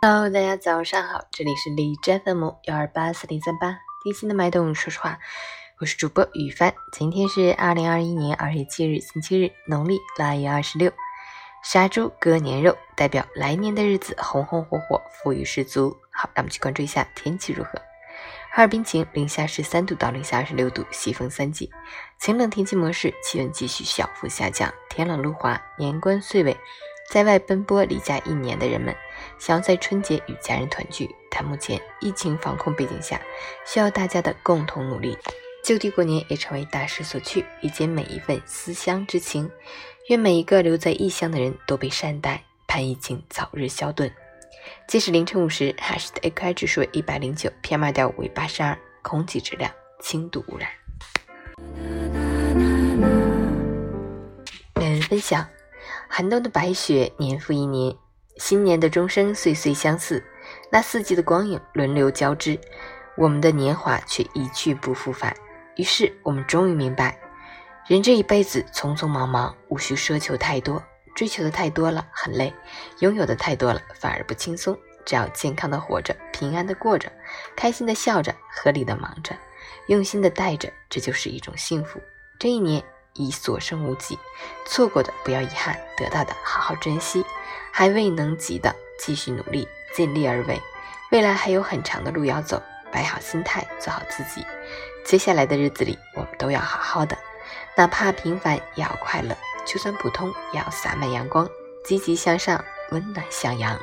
Hello，大家早上好，这里是李真 FM 幺二八四零三八，贴心的脉动，说实话，我是主播雨帆，今天是二零二一年二月七日，星期日，农历腊月二十六，杀猪割年肉，代表来年的日子红红火火，富裕十足。好，让我们去关注一下天气如何。哈尔滨晴，零下十三度到零下二十六度，西风三级，晴冷天气模式，气温继续小幅下降，天冷路滑，年关岁尾。在外奔波离家一年的人们，想要在春节与家人团聚，但目前疫情防控背景下，需要大家的共同努力。就地过年也成为大势所趋，理解每一份思乡之情。愿每一个留在异乡的人都被善待，盼疫情早日消遁。截止凌晨五时，哈市的 AQI 指数为一百零九，PM 二点五为八十二，空气质量轻度污染。每人分享。寒冬的白雪，年复一年；新年的钟声，岁岁相似。那四季的光影轮流交织，我们的年华却一去不复返。于是，我们终于明白，人这一辈子匆匆忙忙，无需奢求太多。追求的太多了，很累；拥有的太多了，反而不轻松。只要健康的活着，平安的过着，开心的笑着，合理的忙着，用心的带着，这就是一种幸福。这一年。已所剩无几，错过的不要遗憾，得到的好好珍惜，还未能及的继续努力，尽力而为。未来还有很长的路要走，摆好心态，做好自己。接下来的日子里，我们都要好好的，哪怕平凡也要快乐，就算普通也要洒满阳光，积极向上，温暖向阳。